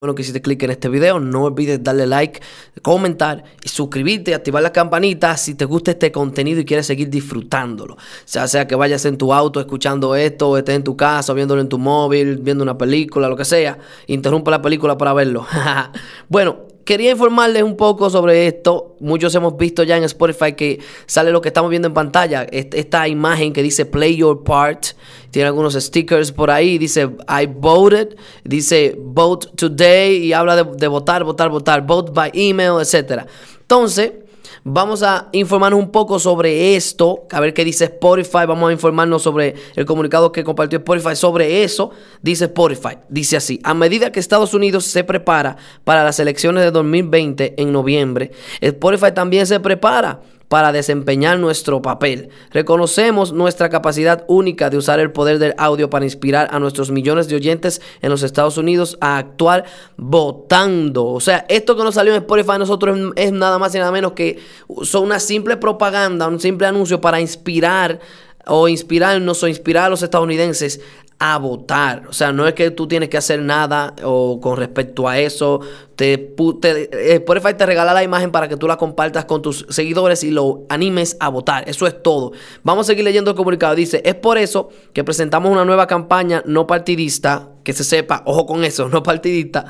bueno que hiciste clic en este video. No olvides darle like, comentar y suscribirte activar la campanita si te gusta este contenido y quieres seguir disfrutándolo. Ya sea que vayas en tu auto escuchando esto, o estés en tu casa, viéndolo en tu móvil, viendo una película, lo que sea. Interrumpa la película para verlo. bueno, quería informarles un poco sobre esto. Muchos hemos visto ya en Spotify que sale lo que estamos viendo en pantalla. Esta imagen que dice Play Your Part. Tiene algunos stickers por ahí. Dice I voted. Dice Vote Today. Y habla de, votar, votar, votar. Vote by email, etc. Entonces. Vamos a informarnos un poco sobre esto, a ver qué dice Spotify. Vamos a informarnos sobre el comunicado que compartió Spotify sobre eso. Dice Spotify, dice así, a medida que Estados Unidos se prepara para las elecciones de 2020 en noviembre, Spotify también se prepara para desempeñar nuestro papel. Reconocemos nuestra capacidad única de usar el poder del audio para inspirar a nuestros millones de oyentes en los Estados Unidos a actuar votando. O sea, esto que nos salió en Spotify nosotros es nada más y nada menos que son una simple propaganda, un simple anuncio para inspirar o inspirarnos o inspirar a los estadounidenses a votar. O sea, no es que tú tienes que hacer nada o con respecto a eso. Te, te, Spotify te regala la imagen para que tú la compartas con tus seguidores y lo animes a votar. Eso es todo. Vamos a seguir leyendo el comunicado. Dice, es por eso que presentamos una nueva campaña no partidista, que se sepa, ojo con eso, no partidista,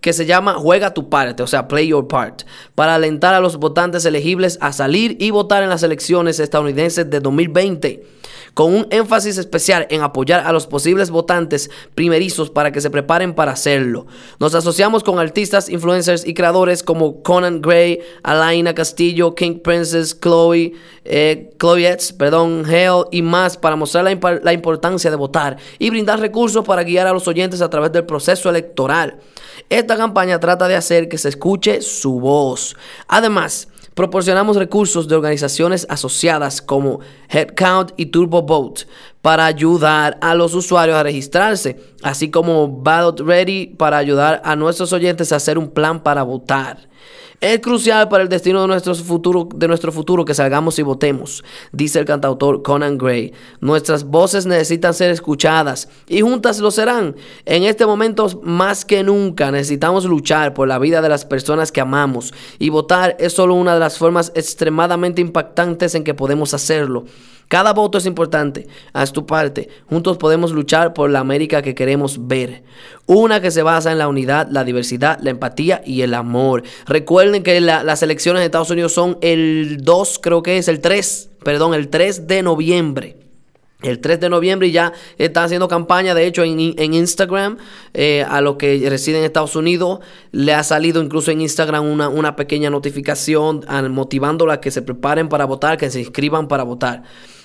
que se llama Juega tu parte, o sea, Play Your Part, para alentar a los votantes elegibles a salir y votar en las elecciones estadounidenses de 2020 con un énfasis especial en apoyar a los posibles votantes primerizos para que se preparen para hacerlo. Nos asociamos con artistas, influencers y creadores como Conan Gray, Alaina Castillo, King Princess, Chloe, eh, perdón, Hale y más para mostrar la, la importancia de votar y brindar recursos para guiar a los oyentes a través del proceso electoral. Esta campaña trata de hacer que se escuche su voz. Además, Proporcionamos recursos de organizaciones asociadas como Headcount y TurboVote para ayudar a los usuarios a registrarse, así como Ballot Ready para ayudar a nuestros oyentes a hacer un plan para votar. Es crucial para el destino de nuestro futuro, de nuestro futuro que salgamos y votemos, dice el cantautor Conan Gray. Nuestras voces necesitan ser escuchadas y juntas lo serán. En este momento más que nunca necesitamos luchar por la vida de las personas que amamos y votar es solo una de las formas extremadamente impactantes en que podemos hacerlo. Cada voto es importante. Haz tu parte. Juntos podemos luchar por la América que queremos ver. Una que se basa en la unidad, la diversidad, la empatía y el amor. Recuerden que las elecciones de Estados Unidos son el 2, creo que es el 3, perdón, el 3 de noviembre. El 3 de noviembre ya están haciendo campaña, de hecho en, Instagram, eh, a los que residen en Estados Unidos, le ha salido incluso en Instagram una, una pequeña notificación motivándola a que se preparen para votar, que se inscriban para votar.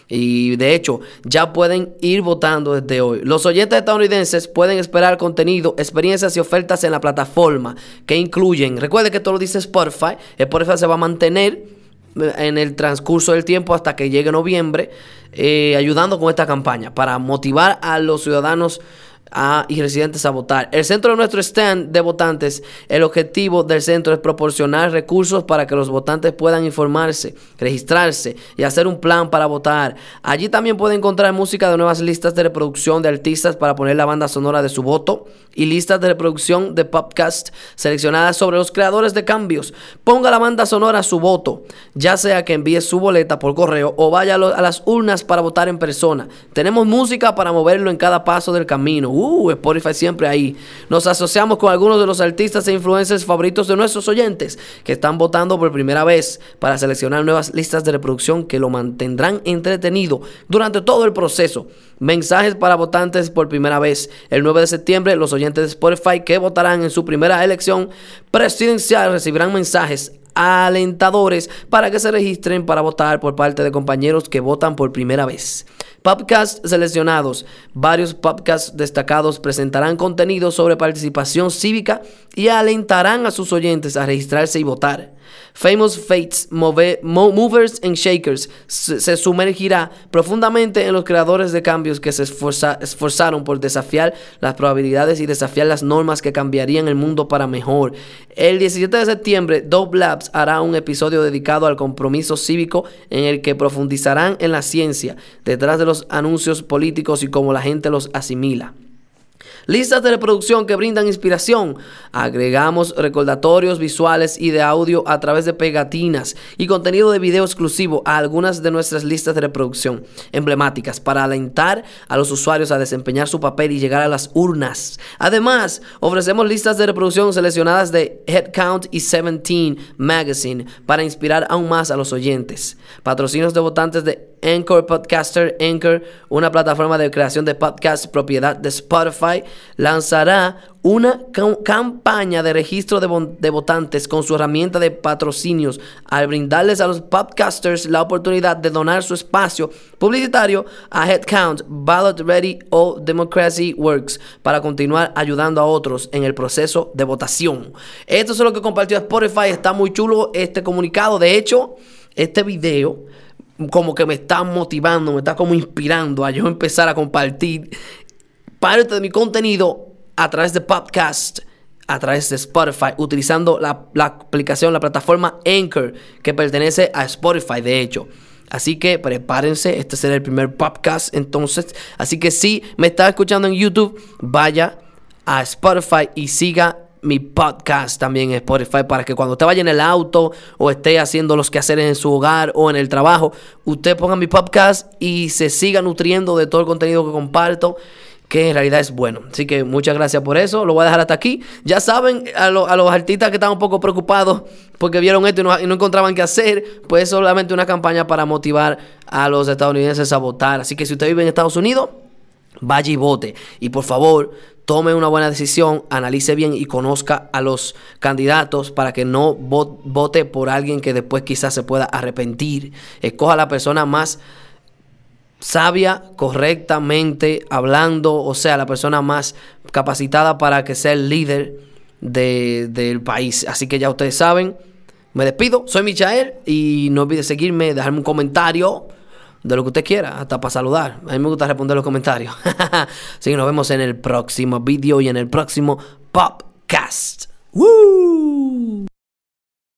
Y de hecho, ya pueden ir votando desde hoy. Los oyentes estadounidenses pueden esperar contenido, experiencias y ofertas en la plataforma que incluyen, recuerde que todo lo dice Spotify, Spotify se va a mantener eh, en el transcurso del tiempo hasta que llegue noviembre, eh, ayudando con esta campaña para motivar a los ciudadanos y residentes a votar. El centro de nuestro stand de votantes, el objetivo del centro es proporcionar recursos para que los votantes puedan informarse, registrarse y hacer un plan para votar. Allí también puede encontrar música de nuevas listas de reproducción de artistas para poner la banda sonora de su voto y listas de reproducción de podcast seleccionadas sobre los creadores de cambios. Ponga la banda sonora a su voto, ya sea que envíe su boleta por correo o vaya a las urnas para votar en persona. Tenemos música para moverlo en cada paso del camino. Uh, Spotify siempre ahí. Nos asociamos con algunos de los artistas e influencers favoritos de nuestros oyentes que están votando por primera vez para seleccionar nuevas listas de reproducción que lo mantendrán entretenido durante todo el proceso. Mensajes para votantes por primera vez. El 9 de septiembre, los oyentes de Spotify que votarán en su primera elección presidencial recibirán mensajes alentadores para que se registren para votar por parte de compañeros que votan por primera vez. Podcasts seleccionados. Varios podcasts destacados presentarán contenido sobre participación cívica y alentarán a sus oyentes a registrarse y votar. Famous Fates, Movers and Shakers se sumergirá profundamente en los creadores de cambios que se esforzaron por desafiar las probabilidades y desafiar las normas que cambiarían el mundo para mejor. El 17 de septiembre, Dope Labs hará un episodio dedicado al compromiso cívico en el que profundizarán en la ciencia detrás de los anuncios políticos y cómo la gente los asimila. Listas de reproducción que brindan inspiración. Agregamos recordatorios visuales y de audio a través de pegatinas y contenido de video exclusivo a algunas de nuestras listas de reproducción emblemáticas para alentar a los usuarios a desempeñar su papel y llegar a las urnas. Además, ofrecemos listas de reproducción seleccionadas de Headcount y 17 Magazine para inspirar aún más a los oyentes. Patrocinios de votantes de Anchor Podcaster Anchor, una plataforma de creación de podcasts propiedad de Spotify, lanzará una campaña de registro de, votantes con su herramienta de patrocinios al brindarles a los podcasters la oportunidad de donar su espacio publicitario a Headcount, Ballot Ready o Democracy Works para continuar ayudando a otros en el proceso de votación. Esto es lo que compartió Spotify. Está muy chulo este comunicado. De hecho, este video como que me está motivando, me está como inspirando a yo empezar a compartir parte de mi contenido a través de podcast, a través de Spotify, utilizando la, aplicación, la plataforma Anchor, que pertenece a Spotify, de hecho. Así que prepárense, este será el primer podcast entonces. Así que si me está escuchando en YouTube, vaya a Spotify y siga mi podcast también en Spotify para que cuando usted vaya en el auto o esté haciendo los quehaceres en su hogar o en el trabajo, usted ponga mi podcast y se siga nutriendo de todo el contenido que comparto que en realidad es bueno. Así que muchas gracias por eso. Lo voy a dejar hasta aquí. Ya saben, a, los artistas que están un poco preocupados porque vieron esto y no, y no, encontraban qué hacer, pues es solamente una campaña para motivar a los estadounidenses a votar. Así que si usted vive en Estados Unidos, vaya y vote. Y por favor, tome una buena decisión, analice bien y conozca a los candidatos para que no vote por alguien que después quizás se pueda arrepentir. Escoja la persona más sabia, correctamente hablando, o sea, la persona más capacitada para que sea el líder del país. Así que ya ustedes saben, me despido, soy Michael y no olvide seguirme, dejarme un comentario de lo que usted quiera, hasta para saludar. A mí me gusta responder los comentarios. Así que nos vemos en el próximo video y en el próximo podcast. ¡Woo!